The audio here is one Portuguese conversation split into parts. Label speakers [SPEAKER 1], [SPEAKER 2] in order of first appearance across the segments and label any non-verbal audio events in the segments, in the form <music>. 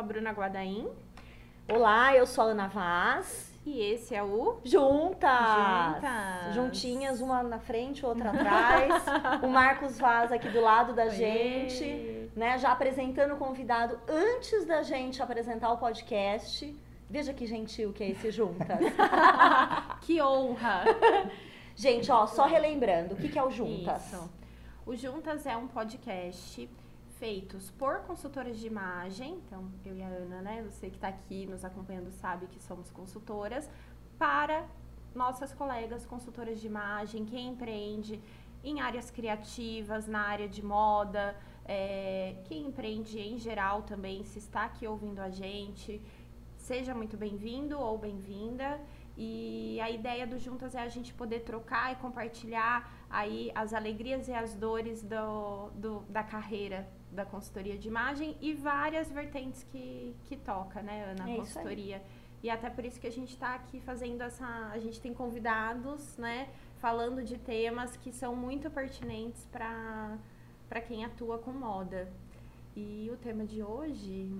[SPEAKER 1] a Bruna Guadaim.
[SPEAKER 2] Olá, eu sou a Ana Vaz.
[SPEAKER 1] E esse é o
[SPEAKER 2] Juntas!
[SPEAKER 1] Juntas.
[SPEAKER 2] Juntinhas, uma na frente, outra atrás. <laughs> o Marcos Vaz aqui do lado da gente, né? Já apresentando o convidado antes da gente apresentar o podcast. Veja que gentil que é esse Juntas. <laughs>
[SPEAKER 1] que honra!
[SPEAKER 2] gente, ó, só relembrando, o que, que é o Juntas?
[SPEAKER 1] Isso. O Juntas é um podcast feitos por consultoras de imagem, então eu e a Ana, né, você que está aqui nos acompanhando sabe que somos consultoras, para nossas colegas consultoras de imagem, quem empreende em áreas criativas, na área de moda, é, quem empreende em geral também, se está aqui ouvindo a gente, seja muito bem-vindo ou bem-vinda. E a ideia do Juntas é a gente poder trocar e compartilhar aí as alegrias e as dores do, do da carreira da consultoria de imagem e várias vertentes que, que toca, né, Ana,
[SPEAKER 2] É
[SPEAKER 1] consultoria. E até por isso que a gente está aqui fazendo essa. A gente tem convidados, né, falando de temas que são muito pertinentes para quem atua com moda. E o tema de hoje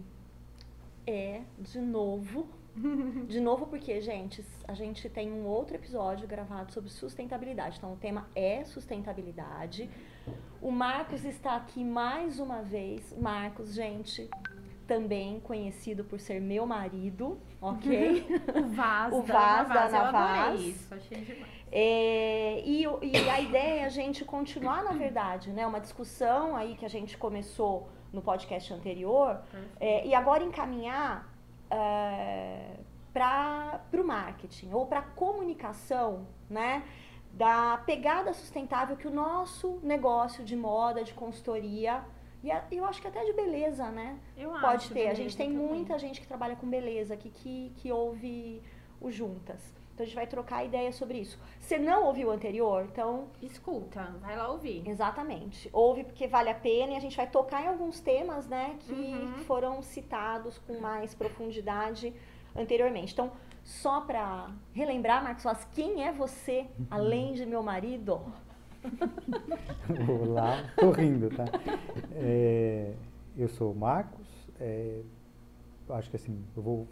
[SPEAKER 2] É, de novo. <laughs> De novo, porque, gente, a gente tem um outro episódio gravado sobre sustentabilidade. Então, o tema é sustentabilidade. O Marcos está aqui mais uma vez. Marcos, gente, também conhecido por ser meu marido, ok? <laughs>
[SPEAKER 1] o Vaz,
[SPEAKER 2] O
[SPEAKER 1] da
[SPEAKER 2] Vaz da
[SPEAKER 1] Vaz, eu
[SPEAKER 2] Ana
[SPEAKER 1] adorei
[SPEAKER 2] Vaz.
[SPEAKER 1] isso, achei demais.
[SPEAKER 2] É, e, e a ideia é a gente continuar, na verdade, né? Uma discussão aí que a gente começou no podcast anterior, é, e agora encaminhar para o marketing ou para a comunicação, né? Da pegada sustentável que o nosso negócio de moda, de consultoria, e a- eu acho que até de beleza, né?
[SPEAKER 1] Eu
[SPEAKER 2] Pode
[SPEAKER 1] acho,
[SPEAKER 2] ter. A gente tem
[SPEAKER 1] também.
[SPEAKER 2] muita gente que trabalha com beleza aqui que, que ouve o Juntas. Então a gente vai trocar ideia sobre isso. Você não ouviu o anterior? Então,
[SPEAKER 1] Escuta, vai lá ouvir.
[SPEAKER 2] exatamente. Ouve porque vale a pena e a gente vai tocar em alguns temas, né, que
[SPEAKER 1] Uhum.
[SPEAKER 2] foram citados com mais profundidade anteriormente. Então, só para relembrar, Marcos Vaz, quem é você, além de meu marido? <laughs>
[SPEAKER 3] Olá, tô rindo, tá? É, eu sou o Marcos, é, acho que assim, eu vou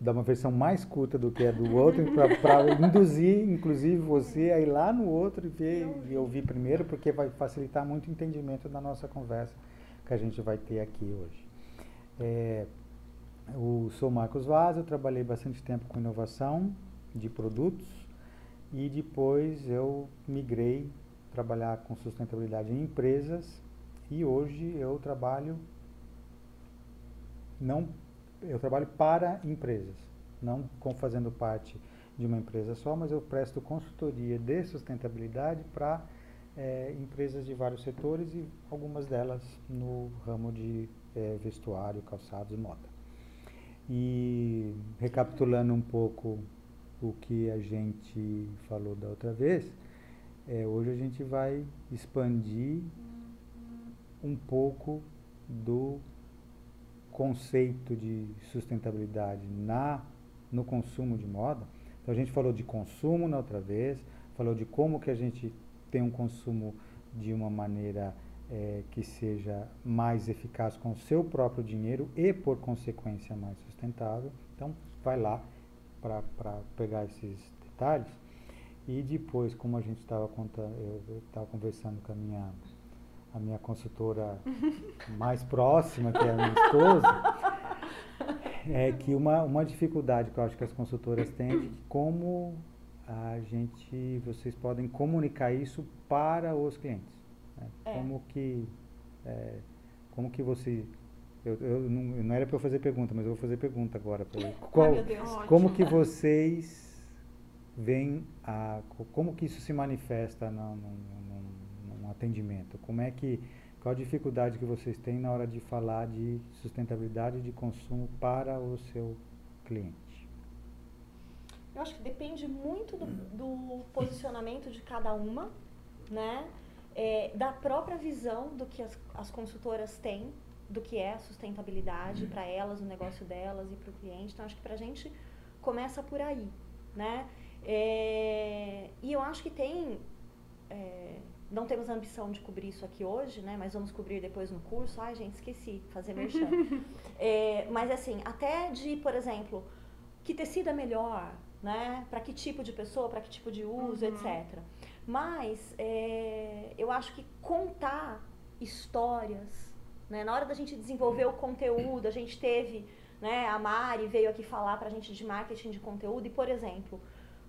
[SPEAKER 3] dar uma versão mais curta do que a do outro, para induzir, inclusive, você a ir lá no outro e ver e ouvir primeiro, porque vai facilitar muito o entendimento da nossa conversa que a gente vai ter aqui hoje. É, eu sou Marcos Vaz, eu trabalhei bastante tempo com inovação de produtos e depois eu migrei trabalhar com sustentabilidade em empresas e hoje eu trabalho não eu trabalho para empresas, não fazendo parte de uma empresa só, mas eu presto consultoria de sustentabilidade para eh, empresas de vários setores e algumas delas no ramo de eh, vestuário, calçados e moda. E recapitulando um pouco o que a gente falou da outra vez, é, hoje a gente vai expandir um pouco do conceito de sustentabilidade na no consumo de moda. Então a gente falou de consumo na outra vez, falou de como que a gente tem um consumo de uma maneira eh, que seja mais eficaz com o seu próprio dinheiro e por consequência mais sustentável. Então vai lá para pegar esses detalhes. E depois, como a gente estava eu estava conversando com a minha, a minha consultora <laughs> mais próxima, que é a minha esposa, é que uma, uma dificuldade que eu acho que as consultoras têm é como a gente, vocês podem comunicar isso para os clientes. Né?
[SPEAKER 2] É.
[SPEAKER 3] Como que, é, como que você, eu, eu não, não era para eu fazer pergunta, mas eu vou fazer pergunta agora. ele. <laughs> Qual,
[SPEAKER 2] meu Deus.
[SPEAKER 3] como que vocês veem a co- como que isso se manifesta no atendimento? Como é que qual a dificuldade que vocês têm na hora de falar de sustentabilidade de consumo para o seu cliente?
[SPEAKER 2] Eu acho que depende muito do, do posicionamento de cada uma, né? É, da própria visão do que as, as consultoras têm, do que é a sustentabilidade para elas, o negócio delas e para o cliente. Então, acho que para a gente começa por aí, né? É, e eu acho que tem é, não temos ambição de cobrir isso aqui hoje, né? Mas vamos cobrir depois no curso. Ai, gente, esqueci, fazer <laughs> merchan. é, mas assim, até de, por exemplo, que tecido é melhor, né? Para que tipo de pessoa, para que tipo de uso, uhum. etc. Mas é, eu acho que contar histórias, né? Na hora da gente desenvolver o conteúdo, a gente teve, né? A Mari veio aqui falar para a gente de marketing de conteúdo e, por exemplo,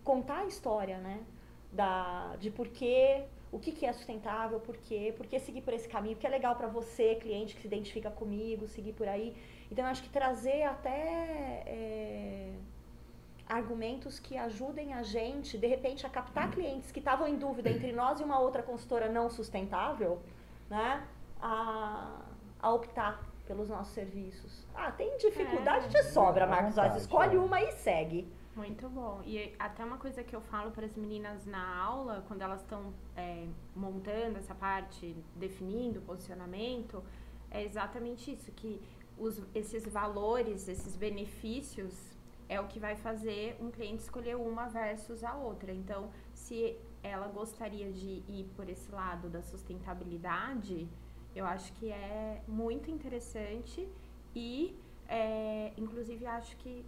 [SPEAKER 2] contar a história, né? Da, de por que o que, que é sustentável, por quê, por que seguir por esse caminho, o que é legal para você, cliente que se identifica comigo, seguir por aí. Então, eu acho que trazer até é, argumentos que ajudem a gente, de repente, a captar clientes que estavam em dúvida entre nós e uma outra consultora não sustentável, né, a, a optar pelos nossos serviços. Ah, tem dificuldade é, de sobra, Marcos. Vontade, escolhe é. uma e segue.
[SPEAKER 1] Muito bom. E até uma coisa que eu falo para as meninas na aula, quando elas estão é, montando essa parte, definindo o posicionamento, é exatamente isso, que os, esses valores, esses benefícios é o que vai fazer um cliente escolher uma versus a outra. Então, se ela gostaria de ir por esse lado da sustentabilidade, eu acho que é muito interessante e, é, inclusive, acho que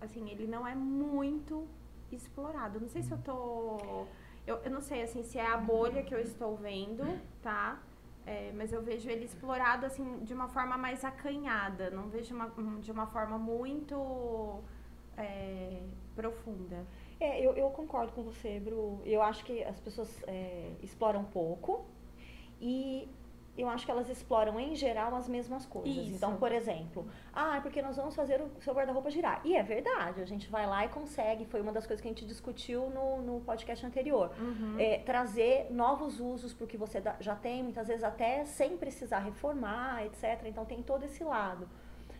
[SPEAKER 1] assim, ele não é muito explorado. Não sei se eu tô. Eu, eu não sei assim se é a bolha que eu estou vendo, tá? É, mas eu vejo ele explorado assim de uma forma mais acanhada. Não vejo uma, de uma forma muito é, profunda.
[SPEAKER 2] É, eu, eu concordo com você, Bru. Eu acho que as pessoas é, exploram pouco e eu acho que elas exploram em geral as mesmas coisas. Isso. Então, por exemplo, ah, porque nós vamos fazer o seu guarda-roupa girar. E é verdade, a gente vai lá e consegue, foi uma das coisas que a gente discutiu no, no podcast anterior. Uhum. É, trazer novos usos para o que você já tem, muitas vezes até sem precisar reformar, etc. Então tem todo esse lado.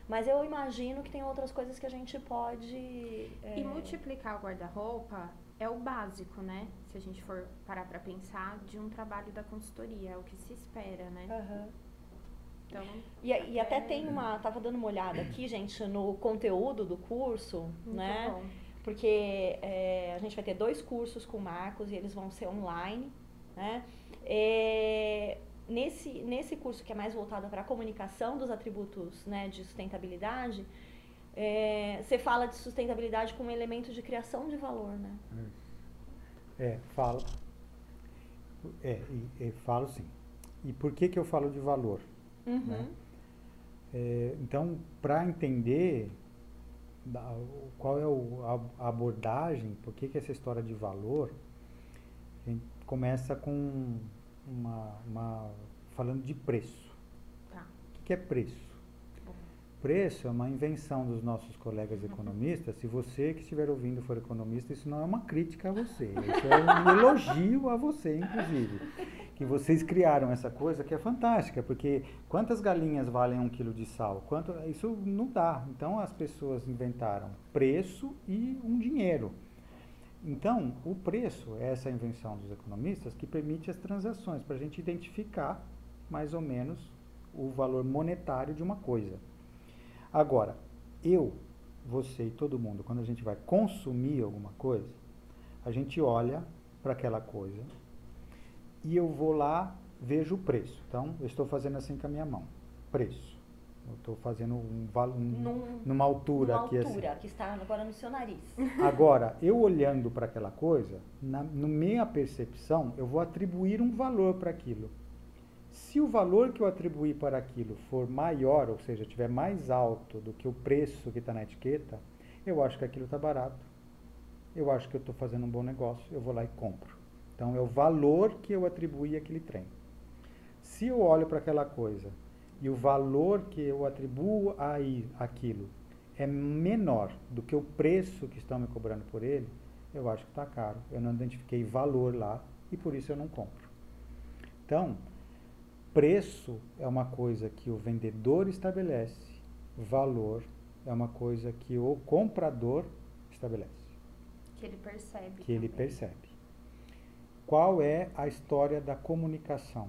[SPEAKER 2] Mas eu imagino que tem outras coisas que a gente pode.
[SPEAKER 1] É... E multiplicar o guarda-roupa é o básico, né? Se a gente for parar para pensar de um trabalho da consultoria, é o que se espera, né? Uhum.
[SPEAKER 2] Então, e, e até tem uma, tava dando uma olhada aqui, gente, no conteúdo do curso, Muito né? Bom. Porque é, a gente vai ter dois cursos com o Marcos e eles vão ser online, né? É, nesse, nesse curso que é mais voltado para a comunicação dos atributos né, de sustentabilidade, é, você fala de sustentabilidade como um elemento de criação de valor, né?
[SPEAKER 3] É, falo. É, e, e falo sim. E por que que eu falo de valor? Uhum. Né? É, então, para entender da, qual é o, a, a, abordagem, por que que essa história de valor, a gente começa com uma, uma falando de preço. Tá. O que, é preço? preço é uma invenção dos nossos colegas economistas. Se você que estiver ouvindo for economista, isso não é uma crítica a você, isso é um elogio a você, inclusive. Que vocês criaram essa coisa que é fantástica, porque quantas galinhas valem um quilo de sal? Quanto, isso não dá. Então as pessoas inventaram preço e um dinheiro. Então, o preço é essa invenção dos economistas que permite as transações, para a gente identificar mais ou menos o valor monetário de uma coisa. Agora, eu, você e todo mundo, quando a gente vai consumir alguma coisa, a gente olha para aquela coisa e eu vou lá, vejo o preço. Então, eu estou fazendo assim com a minha mão. Preço. Eu estou fazendo um, um Num, numa altura
[SPEAKER 2] numa
[SPEAKER 3] aqui
[SPEAKER 2] altura
[SPEAKER 3] assim.
[SPEAKER 2] que está agora no seu nariz. <laughs>
[SPEAKER 3] Agora, eu olhando para aquela coisa, na no minha percepção, eu vou atribuir um valor para aquilo. Se o valor que eu atribuir para aquilo for maior, ou seja, tiver mais alto do que o preço que está na etiqueta, eu acho que aquilo está barato. Eu acho que eu estou fazendo um bom negócio, eu vou lá e compro. Então é o valor que eu atribuí àquele trem. Se eu olho para aquela coisa e o valor que eu atribuo a aquilo é menor do que o preço que estão me cobrando por ele, eu acho que está caro. Eu não identifiquei valor lá e por isso eu não compro. Então, Preço é uma coisa que o vendedor estabelece, valor é uma coisa que o comprador estabelece.
[SPEAKER 1] Que ele percebe.
[SPEAKER 3] Que também. ele percebe. Qual é a história da comunicação?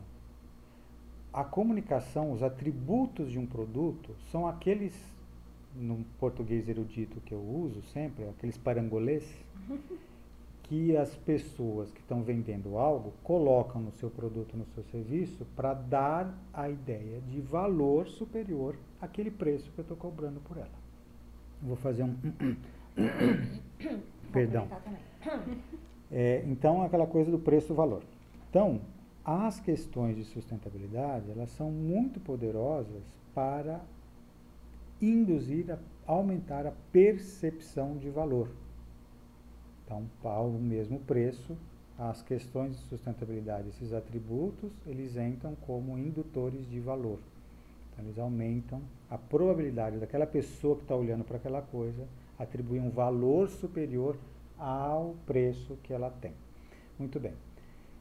[SPEAKER 3] A comunicação, os atributos de um produto são aqueles, no português erudito que eu uso sempre, aqueles parangolês, <laughs> que as pessoas que estão vendendo algo colocam no seu produto, no seu serviço, para dar a ideia de valor superior àquele preço que eu estou cobrando por ela. Vou fazer um. <coughs> Perdão. É, então, aquela coisa do preço-valor. Então, as questões de sustentabilidade, elas são muito poderosas para induzir, a aumentar a percepção de valor. Então, ao mesmo preço, as questões de sustentabilidade, esses atributos, eles entram como indutores de valor. Então, eles aumentam a probabilidade daquela pessoa que está olhando para aquela coisa atribuir um valor superior ao preço que ela tem. Muito bem.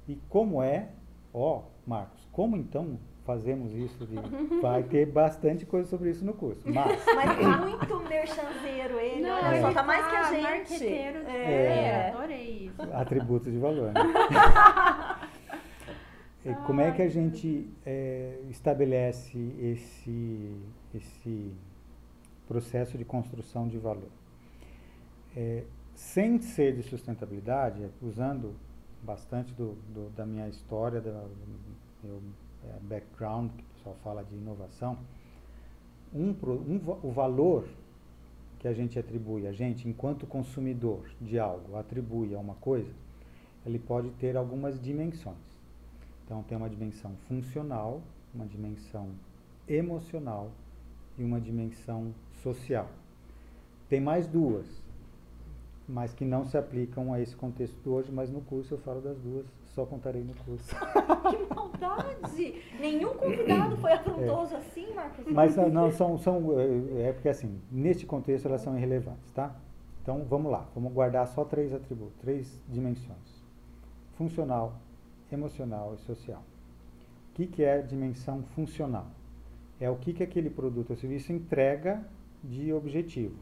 [SPEAKER 3] E como é, ó, Marcos, como então fazemos isso de, vai ter bastante coisa sobre isso no curso. Mas, <laughs>
[SPEAKER 2] mas é muito merchanzeiro ele, Não, olha só, tá mais que a gente.
[SPEAKER 1] Marqueteiro, é, é, adorei isso.
[SPEAKER 3] Atributos de valor. Né? <laughs> como é que a gente é, estabelece esse, esse processo de construção de valor? É, sem ser de sustentabilidade, usando bastante do, do, da minha história, do meu é, background, que o pessoal fala de inovação, um, um, o valor que a gente atribui, a gente, enquanto consumidor de algo, atribui a uma coisa, ele pode ter algumas dimensões. Então, tem uma dimensão funcional, uma dimensão emocional e uma dimensão social. Tem mais duas, mas que não se aplicam a esse contexto de hoje, mas no curso eu falo das duas, só contarei no curso. <laughs>
[SPEAKER 2] que maldade! Nenhum convidado foi afrontoso é. assim, Marcos?
[SPEAKER 3] Mas não, são, são, é, é porque assim, neste contexto elas são irrelevantes, tá? Então vamos lá, vamos guardar só três atributos, três dimensões. Funcional, emocional e social. O que, que é dimensão funcional? É o que, que aquele produto ou serviço entrega de objetivo.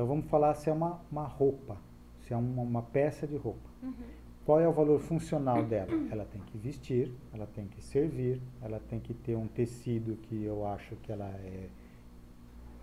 [SPEAKER 3] Então vamos falar se é uma, uma roupa, se é uma, uma peça de roupa. Uhum. Qual é o valor funcional dela? Ela tem que vestir, ela tem que servir, ela tem que ter um tecido que eu acho que ela é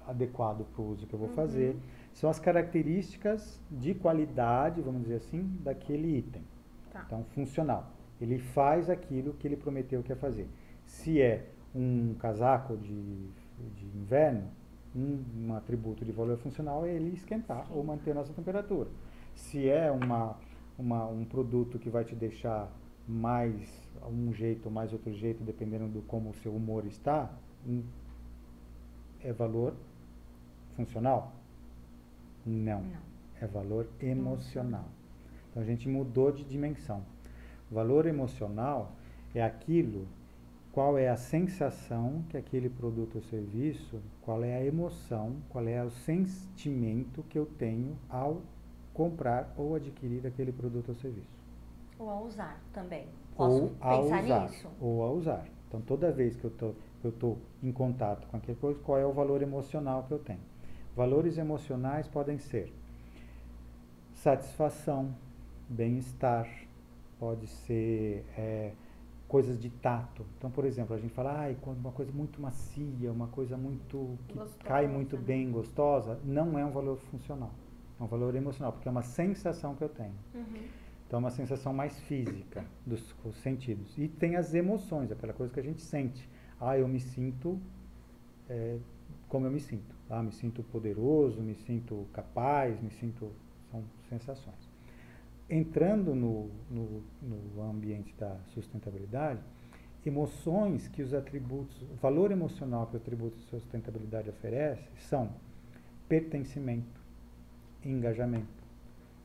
[SPEAKER 3] adequado para o uso que eu vou uhum. fazer. São as características de qualidade, vamos dizer assim, daquele item. Tá. Então, funcional. Ele faz aquilo que ele prometeu que ia fazer. Se é um casaco de, de inverno, um, um atributo de valor funcional é ele esquentar ou manter a nossa temperatura. Se é uma, uma, um produto que vai te deixar mais um jeito ou mais outro jeito, dependendo do como o seu humor está, um, é valor funcional? Não. Não. É valor emocional. Então a gente mudou de dimensão. valor emocional é aquilo qual é a sensação que aquele produto ou serviço, qual é a emoção, qual é o sentimento que eu tenho ao comprar ou adquirir aquele produto ou serviço.
[SPEAKER 2] Ou a usar também. Posso ou a usar, nisso?
[SPEAKER 3] Ou a usar. Então, toda vez que eu tô, estou em contato com aquele produto, qual é o valor emocional que eu tenho? Valores emocionais podem ser satisfação, bem-estar, pode ser é, coisas de tato. Então, por exemplo, a gente fala, ah, quando uma coisa muito macia, uma coisa muito que gostosa, cai muito né? bem, gostosa, não é um valor funcional. É um valor emocional, porque é uma sensação que eu tenho. Uhum. Então, é uma sensação mais física dos, dos sentidos. E tem as emoções, aquela coisa que a gente sente. Ah, eu me sinto é, como eu me sinto. Ah, me sinto poderoso, me sinto capaz, me sinto... São sensações entrando no, no, no ambiente da sustentabilidade, emoções que os atributos, o valor emocional que os atributos de sustentabilidade oferece são pertencimento, engajamento.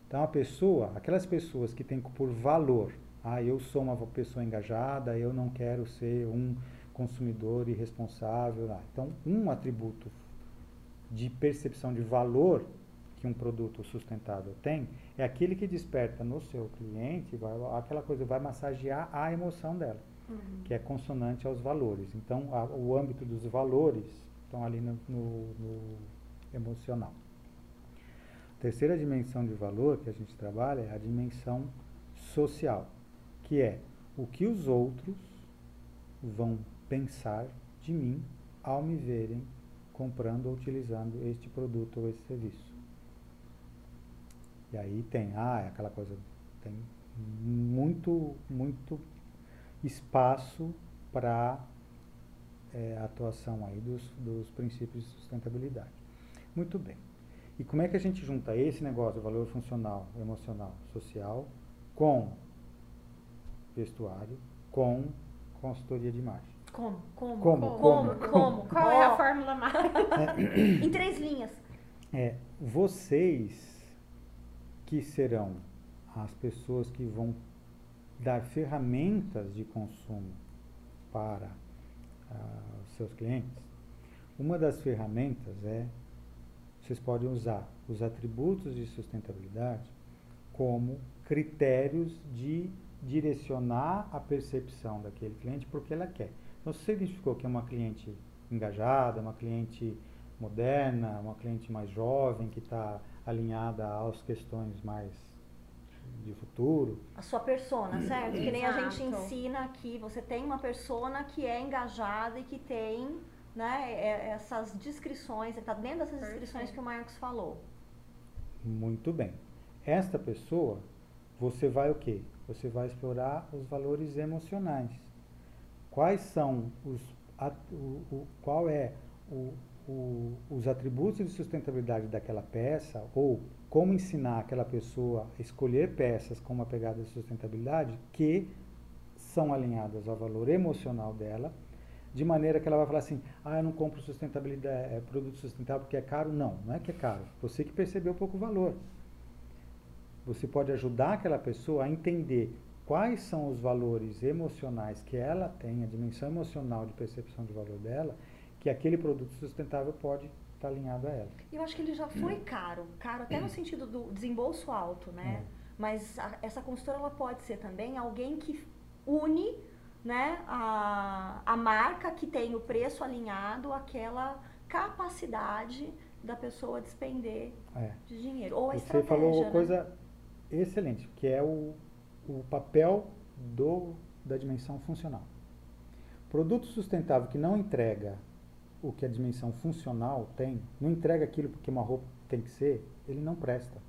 [SPEAKER 3] Então a pessoa, aquelas pessoas que têm por valor, ah, eu sou uma pessoa engajada, eu não quero ser um consumidor irresponsável. Ah, então um atributo de percepção de valor que um produto sustentável tem é aquele que desperta no seu cliente vai, aquela coisa, vai massagear a emoção dela, uhum. que é consonante aos valores. Então, a, o âmbito dos valores estão ali no, no, no emocional. A terceira dimensão de valor que a gente trabalha é a dimensão social, que é o que os outros vão pensar de mim ao me verem comprando ou utilizando este produto ou esse serviço. E aí tem, ah, é aquela coisa, tem muito, muito espaço para é, a atuação aí dos, dos princípios de sustentabilidade. Muito bem. E como é que a gente junta esse negócio, o valor funcional, emocional, social, com vestuário, com consultoria de imagem?
[SPEAKER 2] Como? Como?
[SPEAKER 3] Como?
[SPEAKER 2] Como? Como?
[SPEAKER 1] Qual é a fórmula mágica? <coughs>
[SPEAKER 2] Em três linhas.
[SPEAKER 3] É, vocês que serão as pessoas que vão dar ferramentas de consumo para ah, os seus clientes, uma das ferramentas é vocês podem usar os atributos de sustentabilidade como critérios de direcionar a percepção daquele cliente porque ela quer. Então, se você identificou que é uma cliente engajada, uma cliente moderna, uma cliente mais jovem, que está alinhada às questões mais de futuro,
[SPEAKER 2] A sua persona, certo? Que nem a gente ensina aqui. Você tem uma persona que é engajada e que tem né, é- essas descrições, está dentro dessas descrições que o Marcos falou.
[SPEAKER 3] muito bem. Esta pessoa, você vai o quê? Você vai explorar os valores emocionais. Quais são os, at- o, o- qual é o, o- os atributos de sustentabilidade daquela peça ou como ensinar aquela pessoa a escolher peças com uma pegada de sustentabilidade que são alinhadas ao valor emocional dela, de maneira que ela vai falar assim, ah, eu não compro sustentabilidade, é, produto sustentável porque é caro. Não, não é que é caro. Você que percebeu pouco valor. Você pode ajudar aquela pessoa a entender quais são os valores emocionais que ela tem, a dimensão emocional de percepção de valor dela, que aquele produto sustentável pode estar alinhado a ela.
[SPEAKER 2] Eu acho que ele já foi caro, caro até no sentido do desembolso alto, né? Mas a- essa consultora ela pode ser também alguém que une né, a, a marca que tem o preço alinhado àquela capacidade da pessoa despender
[SPEAKER 3] É.
[SPEAKER 2] de dinheiro. Ou a
[SPEAKER 3] Você falou uma
[SPEAKER 2] né?
[SPEAKER 3] coisa excelente, que é o, o papel do, da dimensão funcional. Produto sustentável que não entrega o que a dimensão funcional tem, não entrega aquilo porque uma roupa tem que ser, ele não presta.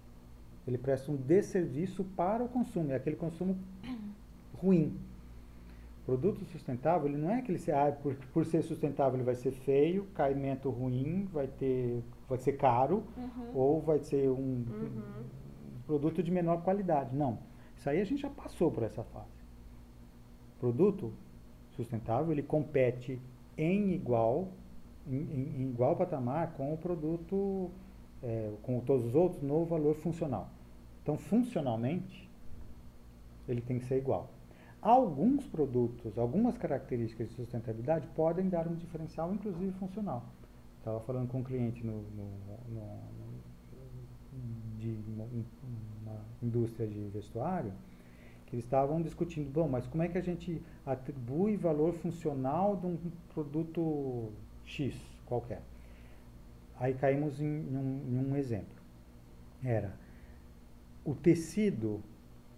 [SPEAKER 3] Ele presta um desserviço para o consumo, é aquele consumo <coughs> ruim. Produto sustentável, ele não é aquele, ah, por, por ser sustentável ele vai ser feio, caimento ruim, vai ter, vai ser caro,
[SPEAKER 2] Uhum.
[SPEAKER 3] ou vai ser um,
[SPEAKER 1] Uhum.
[SPEAKER 3] um produto de menor qualidade. Não. Isso aí a gente já passou por essa fase. Produto sustentável, ele compete em igual, em, em- igual patamar com o produto, é, com todos os outros, no valor funcional. Então, funcionalmente, ele tem que ser igual. Alguns produtos, algumas características de sustentabilidade podem dar um diferencial, inclusive funcional. Estava falando com um cliente no, no- no- de uma indústria de vestuário, que eles estavam discutindo, bom, mas como é que a gente atribui valor funcional de um produto X qualquer? Aí caímos em, um, em um exemplo. Era o tecido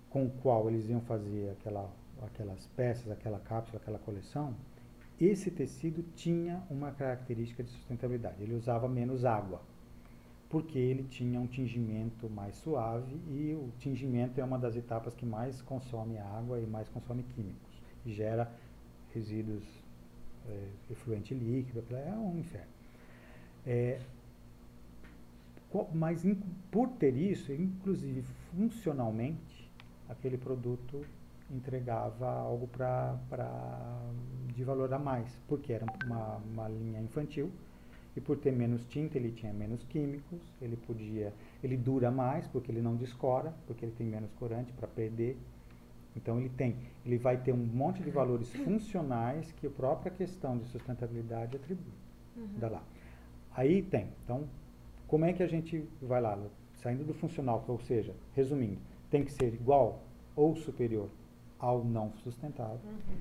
[SPEAKER 3] com o qual eles iam fazer aquela, aquelas peças, aquela cápsula, aquela coleção, esse tecido tinha uma característica de sustentabilidade. Ele usava menos água, porque ele tinha um tingimento mais suave e o tingimento é uma das etapas que mais consome água e mais consome químicos e gera resíduos é, efluente líquido, é um inferno. É, mas por ter isso, inclusive funcionalmente, aquele produto entregava algo pra, pra, de valor a mais, porque era uma, uma linha infantil e por ter menos tinta ele tinha menos químicos, ele podia, ele dura mais porque ele não descora, porque ele tem menos corante para perder. Então ele tem, ele vai ter um monte de valores funcionais que a própria questão de sustentabilidade atribui.
[SPEAKER 2] Uhum.
[SPEAKER 3] Dá lá. Aí tem. Então, como é que a gente vai lá, saindo do funcional, ou seja, resumindo, tem que ser igual ou superior ao não sustentável.
[SPEAKER 2] Uhum.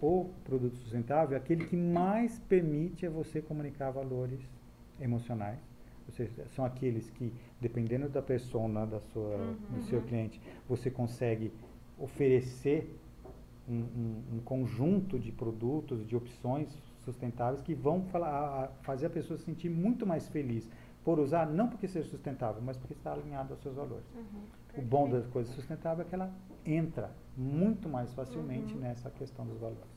[SPEAKER 3] O produto sustentável é aquele que mais permite a você comunicar valores emocionais. Ou seja, são aqueles que, dependendo da persona da sua, do seu
[SPEAKER 2] Uhum.
[SPEAKER 3] cliente, você consegue oferecer um, um- um conjunto de produtos, de opções sustentáveis que vão falar, fazer a pessoa se sentir muito mais feliz por usar, não porque seja sustentável, mas porque está alinhado aos seus valores.
[SPEAKER 1] Uhum,
[SPEAKER 3] O bom da coisa sustentável é que ela entra muito mais facilmente
[SPEAKER 1] Uhum.
[SPEAKER 3] nessa questão dos valores.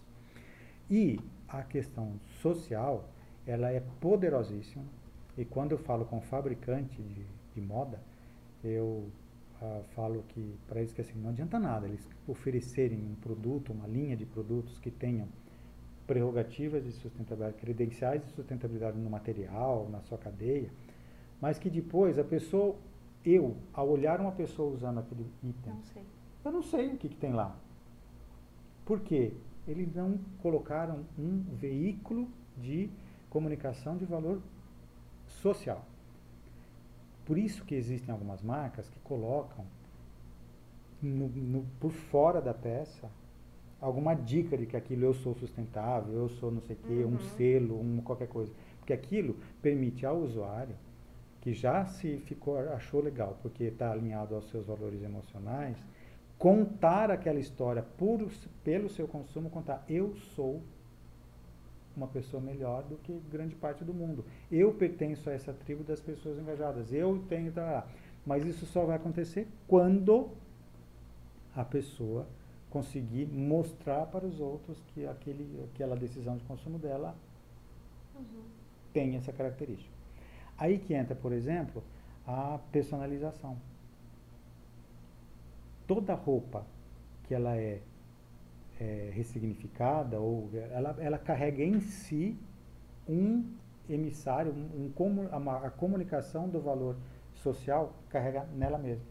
[SPEAKER 3] E a questão social, ela é poderosíssima. E quando eu falo com fabricante de, de moda, eu ah, falo que para eles que assim, não adianta nada eles oferecerem um produto, uma linha de produtos que tenham prerrogativas de sustentabilidade, credenciais de sustentabilidade no material, na sua cadeia, mas que depois a pessoa, eu, ao olhar uma pessoa usando aquele item,
[SPEAKER 1] Não sei.
[SPEAKER 3] eu não sei o que, que tem lá. Por quê? Eles não colocaram um veículo de comunicação de valor social. Por isso que existem algumas marcas que colocam no- no- por fora da peça alguma dica de que aquilo eu sou sustentável, eu sou não sei o quê, um
[SPEAKER 1] Uhum.
[SPEAKER 3] selo, um qualquer coisa. Porque aquilo permite ao usuário que já se ficou, achou legal, porque está alinhado aos seus valores emocionais, contar aquela história por, pelo seu consumo, contar eu sou uma pessoa melhor do que grande parte do mundo. Eu pertenço a essa tribo das pessoas engajadas. Eu tenho. Tá, mas isso só vai acontecer quando a pessoa conseguir mostrar para os outros que aquele, aquela decisão de consumo dela
[SPEAKER 1] Uhum.
[SPEAKER 3] tem essa característica. Aí que entra, por exemplo, a personalização. Toda roupa que ela é, é, ressignificada ou ela, ela carrega em si um emissário, um, um uma- a comunicação do valor social carrega nela mesma.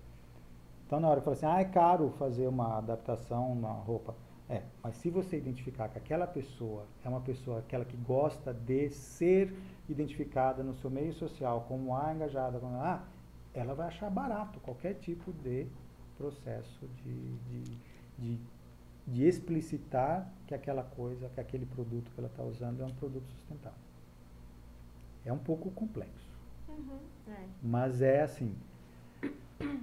[SPEAKER 3] Então, na hora que fala assim, ah, é caro fazer uma adaptação, uma roupa. É, mas se você identificar que aquela pessoa é uma pessoa, aquela que gosta de ser identificada no seu meio social como a engajada, como a, ela vai achar barato qualquer tipo de processo de, de, de, de explicitar que aquela coisa, que aquele produto que ela está usando é um produto sustentável. É um pouco complexo.
[SPEAKER 1] Uhum. É.
[SPEAKER 3] Mas é assim,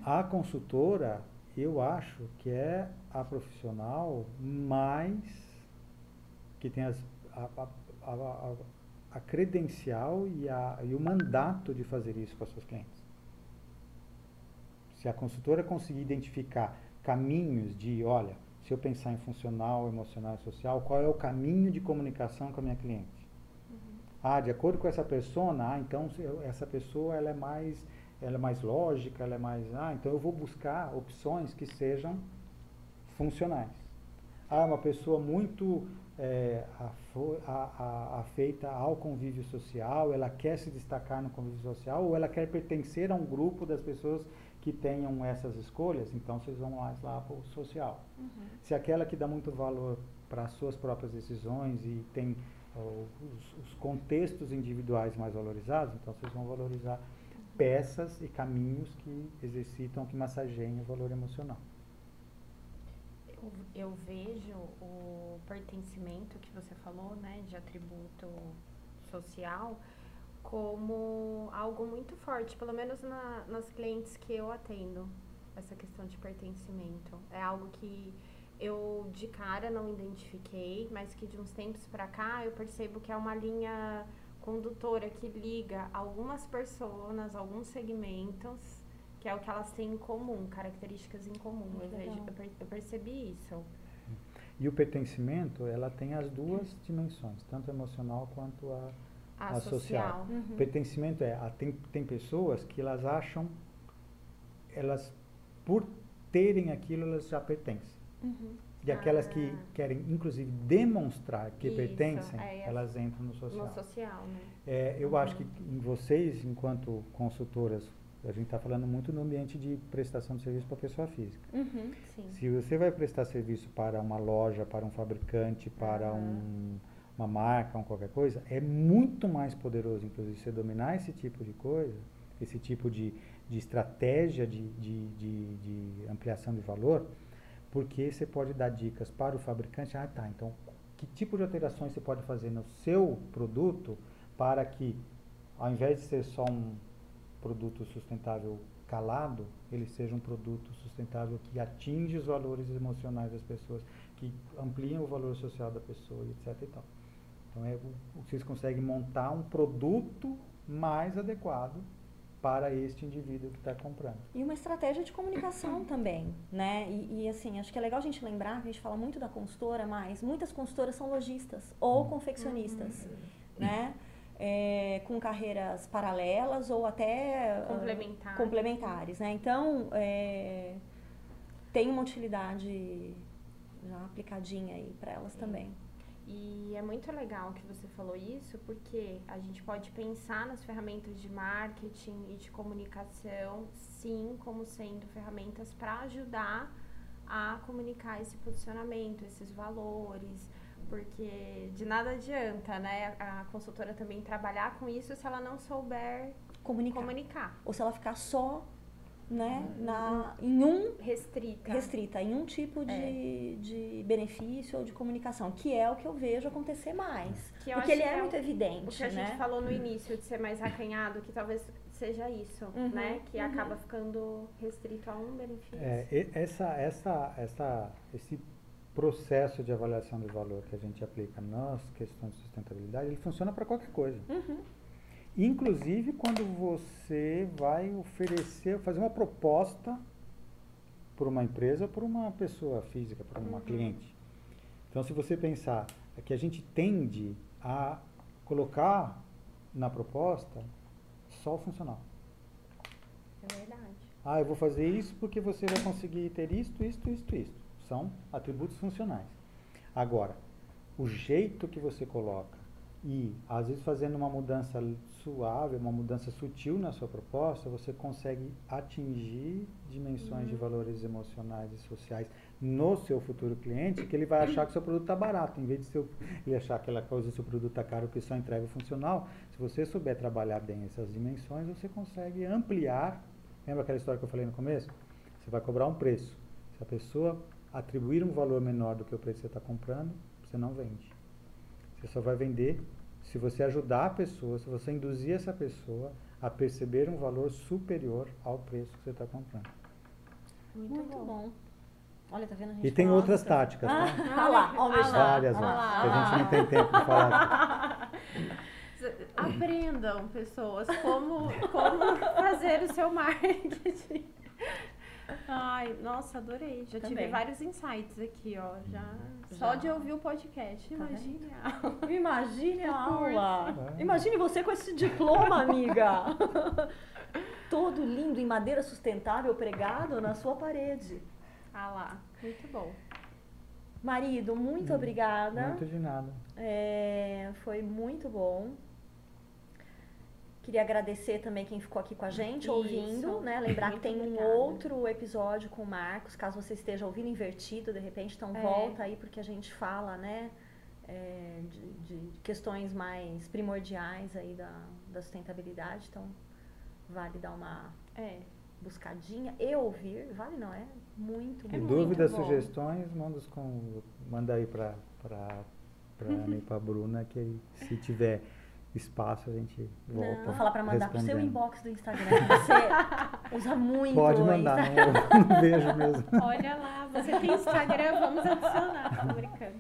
[SPEAKER 3] a consultora, eu acho que é a profissional mais que tem as, a, a, a, a- credencial e, e o mandato de fazer isso com as suas clientes. Se a consultora conseguir identificar caminhos de, olha, se eu pensar em funcional, emocional e social, qual é o caminho de comunicação com a minha cliente? Ah, de acordo com essa persona, ah, então eu- essa pessoa ela é mais ela é mais lógica, ela é mais, ah, então eu vou buscar opções que sejam funcionais. Ah, uma pessoa muito é, afeita ao convívio social, ela quer se destacar no convívio social ou ela quer pertencer a um grupo das pessoas que tenham essas escolhas, então vocês vão mais lá para o social.
[SPEAKER 1] Uhum.
[SPEAKER 3] Se aquela que dá muito valor para as suas próprias decisões e tem ó, os, os contextos individuais mais valorizados, então vocês vão valorizar peças e caminhos que exercitam, que massageiem o valor emocional.
[SPEAKER 1] Eu, eu vejo o pertencimento que você falou, né, de atributo social, como algo muito forte, pelo menos na, nas clientes que eu atendo, essa questão de pertencimento. É algo que eu de cara não identifiquei, mas que de uns tempos pra cá eu percebo que é uma linha condutora que liga algumas pessoas, alguns segmentos, que é o que elas têm em comum, características em comum. Eu, vejo, eu, per- eu percebi isso.
[SPEAKER 3] E o pertencimento, ela tem as duas dimensões, tanto emocional quanto a
[SPEAKER 1] A,
[SPEAKER 3] A social.
[SPEAKER 1] social.
[SPEAKER 2] Uhum.
[SPEAKER 3] Pertencimento é, a- tem, tem pessoas que elas acham, elas, por terem aquilo, elas já pertencem.
[SPEAKER 2] Uhum.
[SPEAKER 3] E aquelas que
[SPEAKER 1] Ah.
[SPEAKER 3] querem, inclusive, demonstrar que
[SPEAKER 1] Isso,
[SPEAKER 3] pertencem,
[SPEAKER 1] é,
[SPEAKER 3] elas entram no social.
[SPEAKER 1] No social, né?
[SPEAKER 3] É, eu
[SPEAKER 1] Uhum.
[SPEAKER 3] acho que em vocês, enquanto consultoras, a gente está falando muito no ambiente de prestação de serviço para pessoa física.
[SPEAKER 2] Uhum.
[SPEAKER 1] Sim.
[SPEAKER 3] Se você vai prestar serviço para uma loja, para um fabricante, para
[SPEAKER 1] Aham.
[SPEAKER 3] um- uma marca, um qualquer coisa, é muito mais poderoso, inclusive, você dominar esse tipo de coisa, esse tipo de, de estratégia de, de, de, de ampliação de valor, porque você pode dar dicas para o fabricante. Ah, tá, então que tipo de alterações você pode fazer no seu produto para que, ao invés de ser só um produto sustentável calado, ele seja um produto sustentável que atinge os valores emocionais das pessoas, que amplia o valor social da pessoa, etc. E tal. Então é, vocês conseguem montar um produto mais adequado para este indivíduo que está comprando.
[SPEAKER 2] E uma estratégia de comunicação <coughs> também, né? E, e, assim, acho que é legal a gente lembrar que a gente fala muito da consultora, mas muitas consultoras são lojistas ou confeccionistas,
[SPEAKER 1] Uhum.
[SPEAKER 2] né? É, com carreiras paralelas ou até ah,
[SPEAKER 1] Complementar.
[SPEAKER 2] complementares, né? Então, é, tem uma utilidade já aplicadinha aí para elas também.
[SPEAKER 1] E é muito legal que você falou isso, porque a gente pode pensar nas ferramentas de marketing e de comunicação, sim, como sendo ferramentas para ajudar a comunicar esse posicionamento, esses valores, porque de nada adianta, né, a consultora também trabalhar com isso se ela não souber
[SPEAKER 2] Comunicar.
[SPEAKER 1] comunicar.
[SPEAKER 2] Ou se ela ficar só, né, na, em um
[SPEAKER 1] Restrita.
[SPEAKER 2] restrita em um tipo de,
[SPEAKER 1] É.
[SPEAKER 2] de benefício ou de comunicação, que é o que eu vejo acontecer mais.
[SPEAKER 1] Que
[SPEAKER 2] Porque ele
[SPEAKER 1] que
[SPEAKER 2] é,
[SPEAKER 1] é
[SPEAKER 2] muito
[SPEAKER 1] o-
[SPEAKER 2] evidente,
[SPEAKER 1] O que a
[SPEAKER 2] né?
[SPEAKER 1] gente falou no início de ser mais acanhado, que talvez seja isso,
[SPEAKER 2] Uhum,
[SPEAKER 1] né? Que
[SPEAKER 2] uhum.
[SPEAKER 1] acaba ficando restrito a um benefício.
[SPEAKER 3] É, essa, essa, essa, esse processo de avaliação de valor que a gente aplica nas questões de sustentabilidade, ele funciona para qualquer coisa.
[SPEAKER 2] Uhum.
[SPEAKER 3] Inclusive quando você vai oferecer, fazer uma proposta por uma empresa ou por uma pessoa física, por uma
[SPEAKER 1] Uhum.
[SPEAKER 3] cliente. Então, se você pensar é que a gente tende a colocar na proposta só o funcional.
[SPEAKER 1] É verdade.
[SPEAKER 3] Ah, eu vou fazer isso porque você vai conseguir ter isto, isto, isto, isto. São atributos funcionais. Agora, o jeito que você coloca e, às vezes, fazendo uma mudança suave, uma mudança sutil na sua proposta, você consegue atingir dimensões de valores emocionais e sociais no seu futuro cliente, que ele vai achar que o seu produto está barato, em vez de seu, ele achar aquela coisa, o seu produto está caro porque só entrega funcional. Se você souber trabalhar bem essas dimensões, você consegue ampliar Lembra aquela história que eu falei no começo? Você vai cobrar um preço. Se a pessoa atribuir um valor menor do que o preço que você está comprando, você não vende. Você só vai vender se você ajudar a pessoa, se você induzir essa pessoa a perceber um valor superior ao preço que você está comprando.
[SPEAKER 1] Muito,
[SPEAKER 2] Muito
[SPEAKER 1] bom.
[SPEAKER 2] bom. Olha, tá vendo? A gente
[SPEAKER 3] E tem outras táticas, tá?
[SPEAKER 2] Ah, lá, ó, o merchan.
[SPEAKER 3] Várias,
[SPEAKER 2] Olha lá, olha
[SPEAKER 3] a gente não tem tempo de falar. <laughs>
[SPEAKER 1] Aprendam, pessoas, como, como fazer o seu marketing. Ai, nossa, adorei. Já tive
[SPEAKER 2] Também.
[SPEAKER 1] vários insights aqui, ó. Já,
[SPEAKER 2] Já.
[SPEAKER 1] só de ouvir o podcast.
[SPEAKER 2] Tá
[SPEAKER 1] Imagine.
[SPEAKER 2] Imagine a <laughs> aula.
[SPEAKER 3] É.
[SPEAKER 2] Imagine você com esse diploma, amiga. <laughs> Todo lindo em madeira sustentável pregado na sua parede.
[SPEAKER 1] Ah lá, muito bom.
[SPEAKER 2] Marido, muito
[SPEAKER 3] Hum,
[SPEAKER 2] obrigada.
[SPEAKER 3] Muito de nada.
[SPEAKER 2] É, foi muito bom. Queria agradecer também quem ficou aqui com a gente,
[SPEAKER 1] Isso.
[SPEAKER 2] ouvindo, né? Lembrar que
[SPEAKER 1] Muito
[SPEAKER 2] tem um
[SPEAKER 1] obrigada.
[SPEAKER 2] outro episódio com o Marcos, caso você esteja ouvindo invertido, de repente, então
[SPEAKER 1] É.
[SPEAKER 2] volta aí, porque a gente fala, né? é, de, de questões mais primordiais aí da, da sustentabilidade, então vale dar uma
[SPEAKER 1] É.
[SPEAKER 2] buscadinha e ouvir, vale não, é muito,
[SPEAKER 1] É
[SPEAKER 3] e
[SPEAKER 2] muito
[SPEAKER 3] dúvidas,
[SPEAKER 1] bom.
[SPEAKER 3] sugestões, manda, os com, manda aí para a <laughs> Ana e para a Bruna, que se tiver espaço a gente volta.
[SPEAKER 2] Não, vou falar pra mandar pro seu inbox do Instagram, você <laughs> usa muito
[SPEAKER 3] Pode
[SPEAKER 2] o
[SPEAKER 3] mandar,
[SPEAKER 2] Insta-
[SPEAKER 3] não, não <laughs> vejo mesmo.
[SPEAKER 1] Olha lá, você tem Instagram, vamos adicionar. Tô brincando.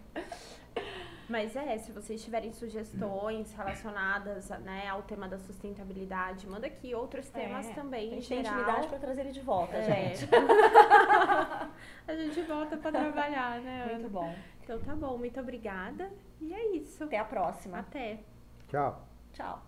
[SPEAKER 1] Mas é, se vocês tiverem sugestões relacionadas né, ao tema da sustentabilidade, manda aqui outros temas
[SPEAKER 2] É,
[SPEAKER 1] também,
[SPEAKER 2] A
[SPEAKER 1] em
[SPEAKER 2] gente tem
[SPEAKER 1] geral.
[SPEAKER 2] intimidade pra trazer ele de volta,
[SPEAKER 1] É.
[SPEAKER 2] gente. <laughs>
[SPEAKER 1] A gente volta pra trabalhar, né, Ana?
[SPEAKER 2] Muito bom.
[SPEAKER 1] Então tá bom, muito obrigada. E é isso.
[SPEAKER 2] Até a próxima.
[SPEAKER 1] Até.
[SPEAKER 3] Tchau.
[SPEAKER 2] Tchau.